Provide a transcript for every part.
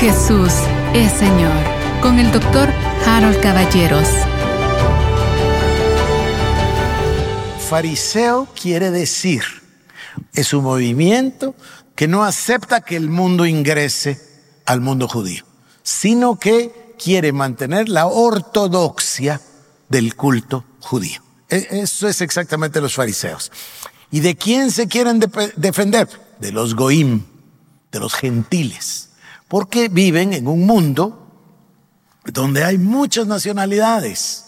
Jesús es Señor con el doctor Harold Caballeros. Fariseo quiere decir, es un movimiento que no acepta que el mundo ingrese al mundo judío, sino que quiere mantener la ortodoxia del culto judío. E, eso es exactamente los fariseos. ¿Y de quién se quieren defender? De los goim, de los gentiles, porque viven en un mundo donde hay muchas nacionalidades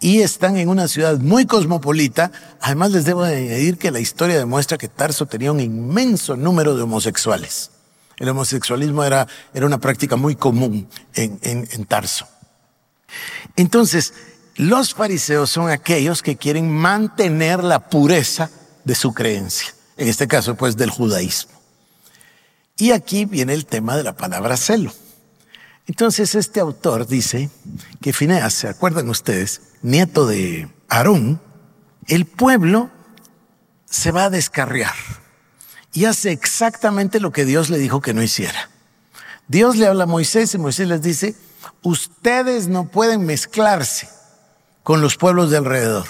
y están en una ciudad muy cosmopolita. Además les debo añadir que la historia demuestra que Tarso tenía un inmenso número de homosexuales. El homosexualismo era, era una práctica muy común en, en, en Tarso. Entonces, los fariseos son aquellos que quieren mantener la pureza de su creencia, en este caso pues del judaísmo. Y aquí viene el tema de la palabra celo. Entonces este autor dice que Fineas, ¿se acuerdan ustedes? Nieto de Aarón, el pueblo se va a descarriar y hace exactamente lo que Dios le dijo que no hiciera. Dios le habla a Moisés y Moisés les dice, ustedes no pueden mezclarse con los pueblos de alrededor.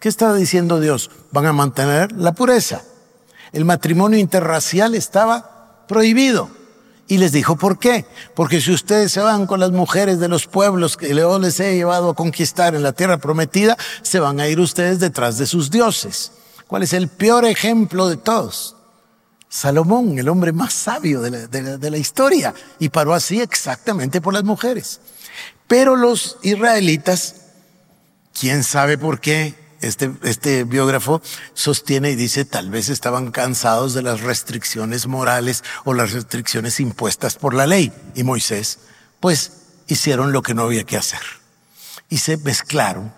¿Qué estaba diciendo Dios? Van a mantener la pureza. El matrimonio interracial estaba prohibido. Y les dijo, ¿por qué? Porque si ustedes se van con las mujeres de los pueblos que Dios les he llevado a conquistar en la tierra prometida, se van a ir ustedes detrás de sus dioses. ¿Cuál es el peor ejemplo de todos? Salomón, el hombre más sabio de la historia, y paró así exactamente por las mujeres. Pero los israelitas, quién sabe por qué, este, este biógrafo sostiene y dice tal vez estaban cansados de las restricciones morales o las restricciones impuestas por la ley. Y Moisés, pues hicieron lo que no había que hacer. Y se mezclaron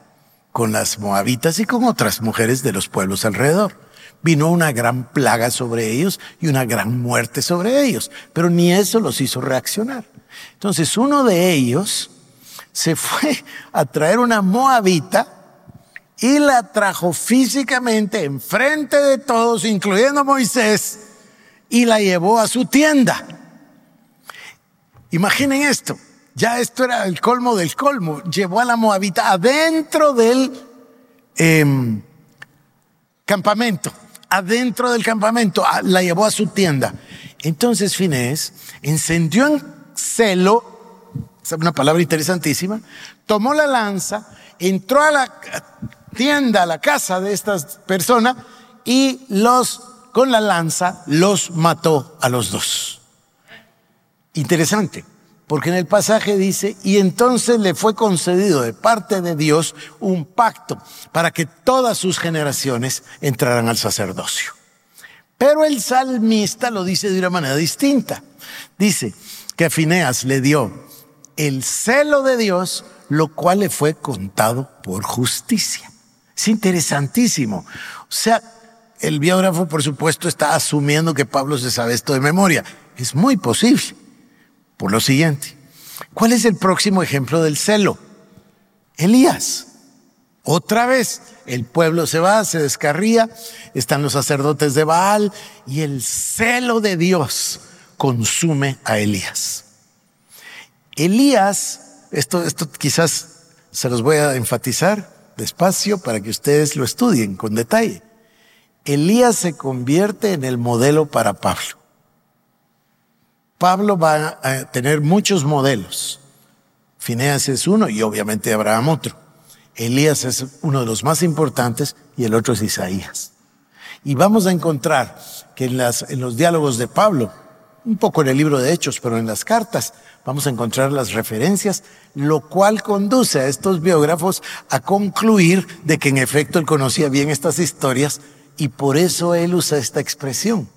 con las moabitas y con otras mujeres de los pueblos alrededor. Vino una gran plaga sobre ellos y una gran muerte sobre ellos, pero ni eso los hizo reaccionar. Entonces uno de ellos se fue a traer una moabita y la trajo físicamente enfrente de todos, incluyendo a Moisés, y la llevó a su tienda. Imaginen esto, ya esto era el colmo del colmo, llevó a la moabita adentro del eh, campamento, adentro del campamento, la llevó a su tienda. Entonces Finés encendió en celo, es una palabra interesantísima, tomó la lanza, entró a la tienda, a la casa de estas personas y los, con la lanza, los mató a los dos. Interesante, porque en el pasaje dice, y entonces le fue concedido de parte de Dios un pacto para que todas sus generaciones entraran al sacerdocio. Pero el salmista lo dice de una manera distinta. Dice que a Fineas le dio el celo de Dios, lo cual le fue contado por justicia. Es interesantísimo. O sea, el biógrafo, por supuesto, está asumiendo que Pablo se sabe esto de memoria. Es muy posible. Por lo siguiente, ¿cuál es el próximo ejemplo del celo? Elías. Otra vez, el pueblo se va, se descarría, están los sacerdotes de Baal y el celo de Dios consume a Elías. Elías, esto, esto quizás se los voy a enfatizar, despacio para que ustedes lo estudien con detalle. Elías se convierte en el modelo para Pablo. Pablo va a tener muchos modelos. Fineas es uno y obviamente Abraham otro. Elías es uno de los más importantes y el otro es Isaías. Y vamos a encontrar que en, las, en los diálogos de Pablo, un poco en el libro de Hechos, pero en las cartas, vamos a encontrar las referencias, lo cual conduce a estos biógrafos a concluir de que en efecto él conocía bien estas historias y por eso él usa esta expresión.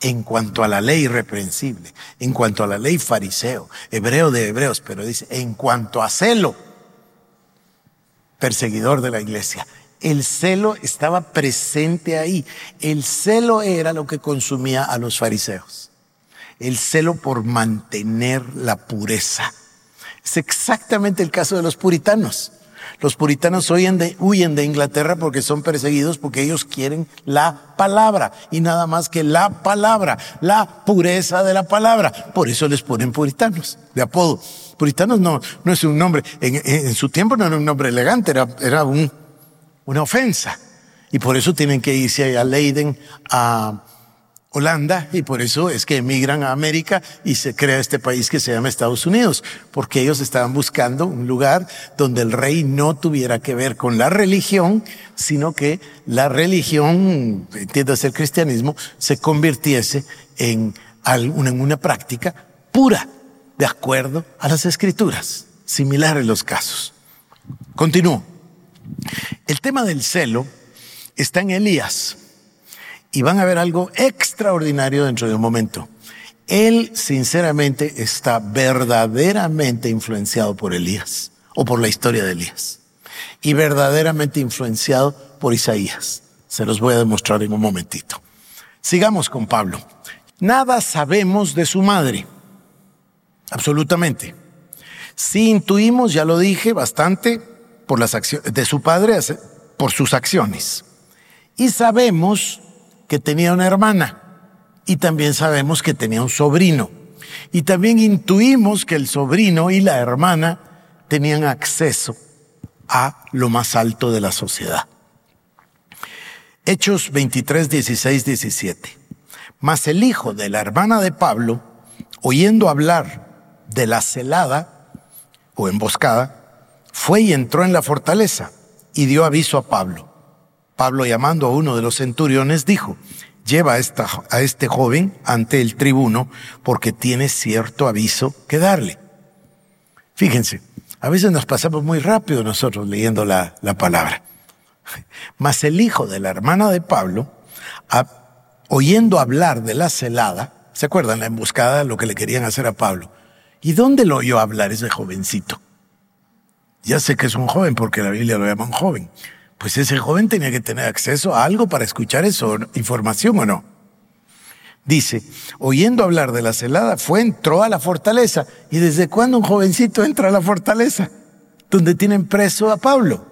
En cuanto a la ley irreprensible, en cuanto a la ley fariseo, hebreo de hebreos, pero dice, en cuanto a celo, perseguidor de la iglesia, el celo estaba presente ahí. El celo era lo que consumía a los fariseos el celo por mantener la pureza. Es exactamente el caso de los puritanos. Los puritanos huyen de, Inglaterra porque son perseguidos porque ellos quieren la palabra y nada más que la palabra, la pureza de la palabra. Por eso les ponen puritanos de apodo. Puritanos no, no es un nombre, en, su tiempo no era un nombre elegante, era, era un, una ofensa. Y por eso tienen que irse a Leiden, a Holanda, y por eso es que emigran a América y se crea este país que se llama Estados Unidos, porque ellos estaban buscando un lugar donde el rey no tuviera que ver con la religión, sino que la religión, entiéndase el cristianismo, se convirtiese en, una práctica pura de acuerdo a las escrituras, similar en los casos. Continúo. El tema del celo está en Elías y van a ver algo extraordinario dentro de un momento. Él sinceramente está verdaderamente influenciado por Elías o por la historia de Elías y verdaderamente influenciado por Isaías. Se los voy a demostrar en un momentito. Sigamos con Pablo. Nada sabemos de su madre absolutamente. Si intuimos, ya lo dije, bastante por las acciones de su padre, por sus acciones. Y sabemos que tenía una hermana y también sabemos que tenía un sobrino. Y también intuimos que el sobrino y la hermana tenían acceso a lo más alto de la sociedad. Hechos 23, 16, 17. Mas el hijo de la hermana de Pablo, oyendo hablar de la celada o emboscada, fue y entró en la fortaleza y dio aviso a Pablo. Pablo llamando a uno de los centuriones dijo, lleva a, esta, a este joven ante el tribuno porque tiene cierto aviso que darle. Fíjense, a veces nos pasamos muy rápido nosotros leyendo la, la palabra. Mas el hijo de la hermana de Pablo, oyendo hablar de la celada, ¿se acuerdan la emboscada, lo que le querían hacer a Pablo? ¿Y dónde lo oyó hablar ese jovencito? Ya sé que es un joven porque la Biblia lo llama un joven. Pues ese joven tenía que tener acceso a algo para escuchar eso, información o no. Dice, oyendo hablar de la celada, fue, entró a la fortaleza. ¿Y desde cuándo un jovencito entra a la fortaleza? Donde tienen preso a Pablo.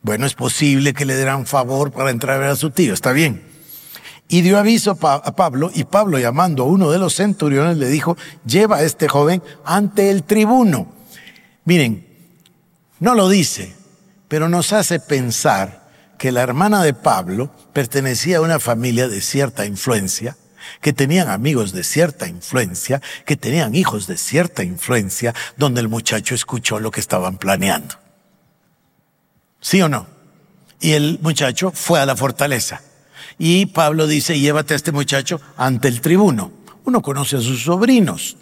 Bueno, es posible que le dieran favor para entrar a ver a su tío, está bien. Y dio aviso a Pablo, y Pablo llamando a uno de los centuriones le dijo, lleva a este joven ante el tribuno. Miren, no lo dice, pero nos hace pensar que la hermana de Pablo pertenecía a una familia de cierta influencia, que tenían amigos de cierta influencia, que tenían hijos de cierta influencia, donde el muchacho escuchó lo que estaban planeando. ¿Sí o no? Y el muchacho fue a la fortaleza. Y Pablo dice, llévate a este muchacho ante el tribuno. Uno conoce a sus sobrinos.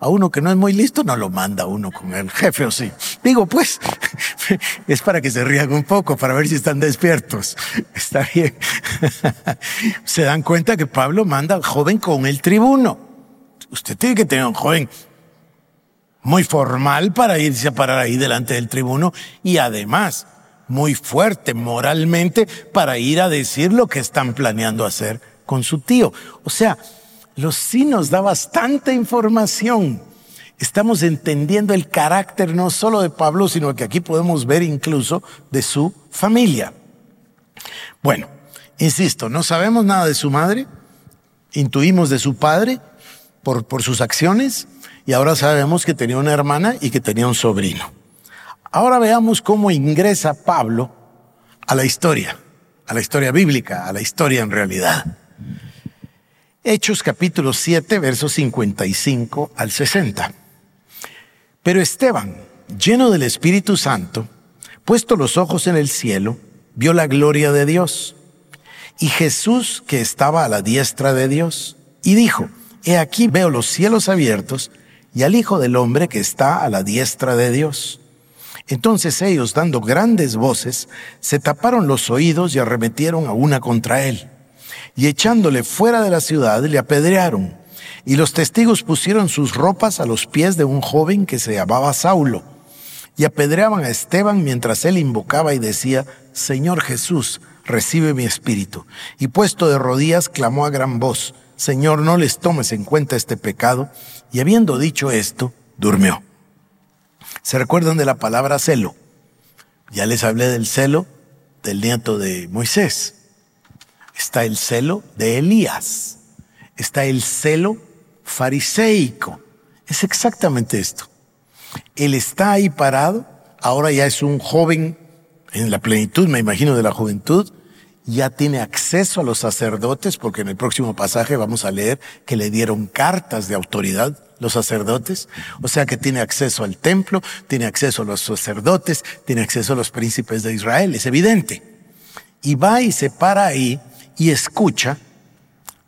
A uno que no es muy listo no lo manda uno con el jefe o sí. Digo, pues, es para que se rían un poco, para ver si están despiertos. Está bien. se dan cuenta que Pablo manda al joven con el tribuno. Usted tiene que tener un joven muy formal para irse a parar ahí delante del tribuno y además muy fuerte moralmente para ir a decir lo que están planeando hacer con su tío. O sea, los sí nos da bastante información. Estamos entendiendo el carácter no solo de Pablo, sino que aquí podemos ver incluso de su familia. Bueno, insisto, no sabemos nada de su madre, intuimos de su padre por, por sus acciones y ahora sabemos que tenía una hermana y que tenía un sobrino. Ahora veamos cómo ingresa Pablo a la historia, a la historia bíblica, a la historia en realidad. Hechos capítulo 7, versos 55 al 60. Pero Esteban, lleno del Espíritu Santo, puesto los ojos en el cielo, vio la gloria de Dios y Jesús que estaba a la diestra de Dios, y dijo, He aquí veo los cielos abiertos y al Hijo del Hombre que está a la diestra de Dios. Entonces ellos, dando grandes voces, se taparon los oídos y arremetieron a una contra él. Y echándole fuera de la ciudad, le apedrearon. Y los testigos pusieron sus ropas a los pies de un joven que se llamaba Saulo. Y apedreaban a Esteban mientras él invocaba y decía, Señor Jesús, recibe mi espíritu. Y puesto de rodillas, clamó a gran voz, Señor, no les tomes en cuenta este pecado. Y habiendo dicho esto, durmió. ¿Se recuerdan de la palabra celo? Ya les hablé del celo del nieto de Moisés. Está el celo de Elías. Está el celo fariseico. Es exactamente esto. Él está ahí parado, ahora ya es un joven en la plenitud, me imagino, de la juventud, ya tiene acceso a los sacerdotes, porque en el próximo pasaje vamos a leer que le dieron cartas de autoridad los sacerdotes, o sea que tiene acceso al templo, tiene acceso a los sacerdotes, tiene acceso a los príncipes de Israel, es evidente. Y va y se para ahí y escucha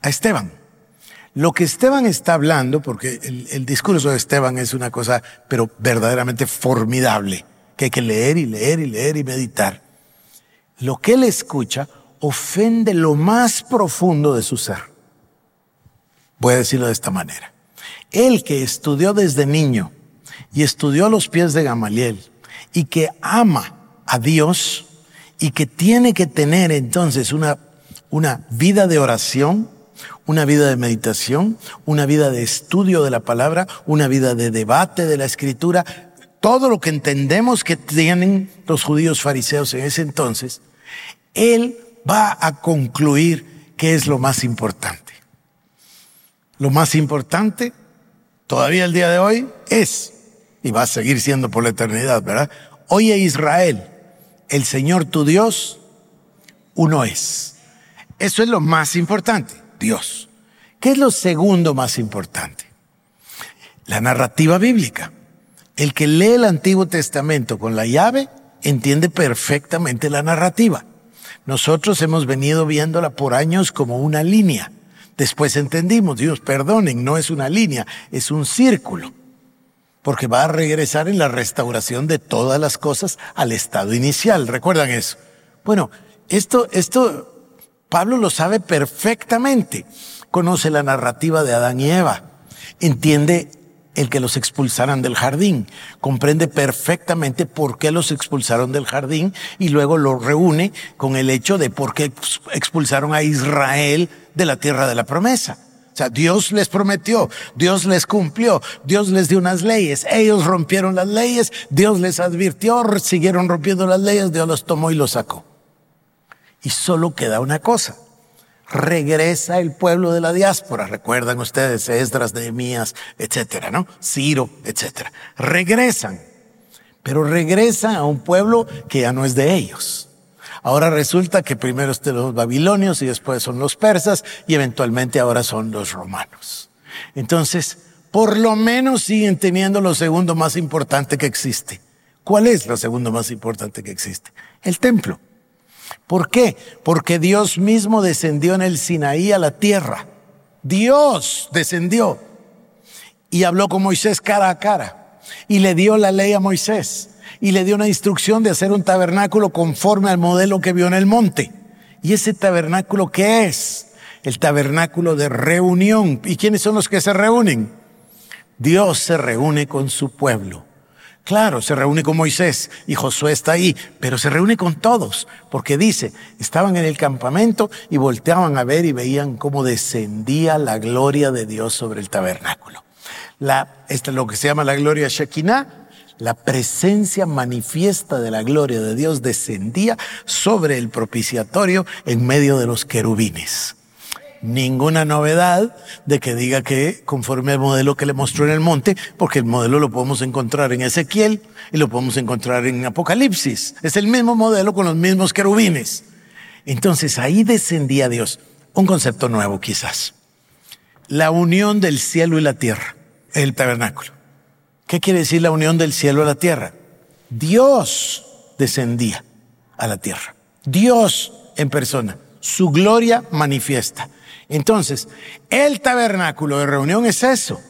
a Esteban. Lo que Esteban está hablando, porque el, discurso de Esteban es una cosa, pero verdaderamente formidable, que hay que leer y leer y leer y meditar. Lo que él escucha ofende lo más profundo de su ser. Voy a decirlo de esta manera. Él que estudió desde niño y estudió a los pies de Gamaliel y que ama a Dios y que tiene que tener entonces una, una vida de oración, una vida de meditación, una vida de estudio de la palabra, una vida de debate de la escritura, todo lo que entendemos que tienen los judíos fariseos en ese entonces, él va a concluir qué es lo más importante. Lo más importante, todavía el día de hoy, es, y va a seguir siendo por la eternidad, ¿verdad? Oye Israel, el Señor tu Dios, uno es. Eso es lo más importante, Dios. ¿Qué es lo segundo más importante? La narrativa bíblica. El que lee el Antiguo Testamento con la llave entiende perfectamente la narrativa. Nosotros hemos venido viéndola por años como una línea. Después entendimos, Dios, perdonen, no es una línea, es un círculo. Porque va a regresar en la restauración de todas las cosas al estado inicial. ¿Recuerdan eso? Bueno, esto, esto, Pablo lo sabe perfectamente. Conoce la narrativa de Adán y Eva. Entiende el que los expulsaran del jardín. Comprende perfectamente por qué los expulsaron del jardín y luego lo reúne con el hecho de por qué expulsaron a Israel de la tierra de la promesa. O sea, Dios les prometió, Dios les cumplió, Dios les dio unas leyes, ellos rompieron las leyes, Dios les advirtió, siguieron rompiendo las leyes, Dios los tomó y los sacó. Y solo queda una cosa, regresa el pueblo de la diáspora. Recuerdan ustedes Esdras, Nehemías, etcétera, ¿no? Ciro, etcétera. Regresan, pero regresan a un pueblo que ya no es de ellos. Ahora resulta que primero están los babilonios y después son los persas y eventualmente ahora son los romanos. Entonces, por lo menos siguen teniendo lo segundo más importante que existe. ¿Cuál es lo segundo más importante que existe? El templo. ¿Por qué? Porque Dios mismo descendió en el Sinaí a la tierra. Dios descendió y habló con Moisés cara a cara y le dio la ley a Moisés y le dio una instrucción de hacer un tabernáculo conforme al modelo que vio en el monte. ¿Y ese tabernáculo qué es? El tabernáculo de reunión. ¿Y quiénes son los que se reúnen? Dios se reúne con su pueblo. Claro, se reúne con Moisés y Josué está ahí, pero se reúne con todos, porque dice, estaban en el campamento y volteaban a ver y veían cómo descendía la gloria de Dios sobre el tabernáculo. La, es lo que se llama la gloria Shekinah, la presencia manifiesta de la gloria de Dios descendía sobre el propiciatorio en medio de los querubines ninguna novedad de que diga que conforme al modelo que le mostró en el monte, porque el modelo lo podemos encontrar en Ezequiel y lo podemos encontrar en Apocalipsis. Es el mismo modelo con los mismos querubines. Entonces ahí descendía Dios. Un concepto nuevo quizás. La unión del cielo y la tierra, el tabernáculo. ¿Qué quiere decir la unión del cielo a la tierra? Dios descendía a la tierra. Dios en persona. Su gloria manifiesta. Entonces, el tabernáculo de reunión es eso.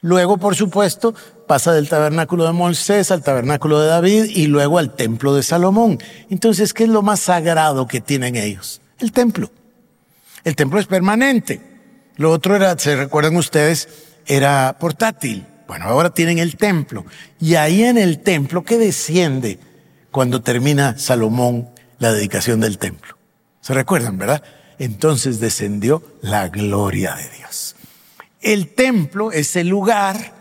Luego, por supuesto, pasa del tabernáculo de Moisés al tabernáculo de David y luego al templo de Salomón. Entonces, ¿qué es lo más sagrado que tienen ellos? El templo. El templo es permanente. Lo otro era, se recuerdan ustedes, era portátil. Bueno, ahora tienen el templo. Y ahí en el templo, ¿qué desciende cuando termina Salomón la dedicación del templo? ¿Se recuerdan, verdad? Entonces descendió la gloria de Dios. El templo es el lugar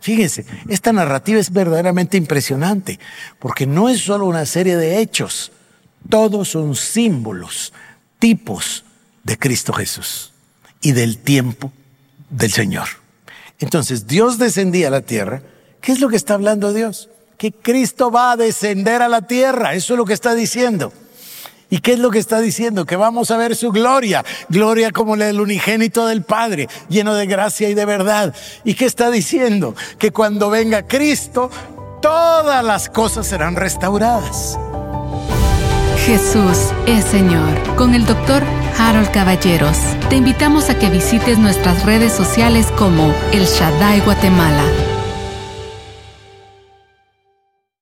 Fíjense, esta narrativa es verdaderamente impresionante, porque no es solo una serie de hechos, todos son símbolos, tipos de Cristo Jesús y del tiempo del Señor. Entonces, Dios descendía a la tierra. ¿Qué es lo que está hablando Dios? Que Cristo va a descender a la tierra. Eso es lo que está diciendo. ¿Y qué es lo que está diciendo? Que vamos a ver su gloria, gloria como la del unigénito del Padre, lleno de gracia y de verdad. ¿Y qué está diciendo? Que cuando venga Cristo, todas las cosas serán restauradas. Jesús es Señor. Con el doctor Harold Caballeros. Te invitamos a que visites nuestras redes sociales como El Shaddai Guatemala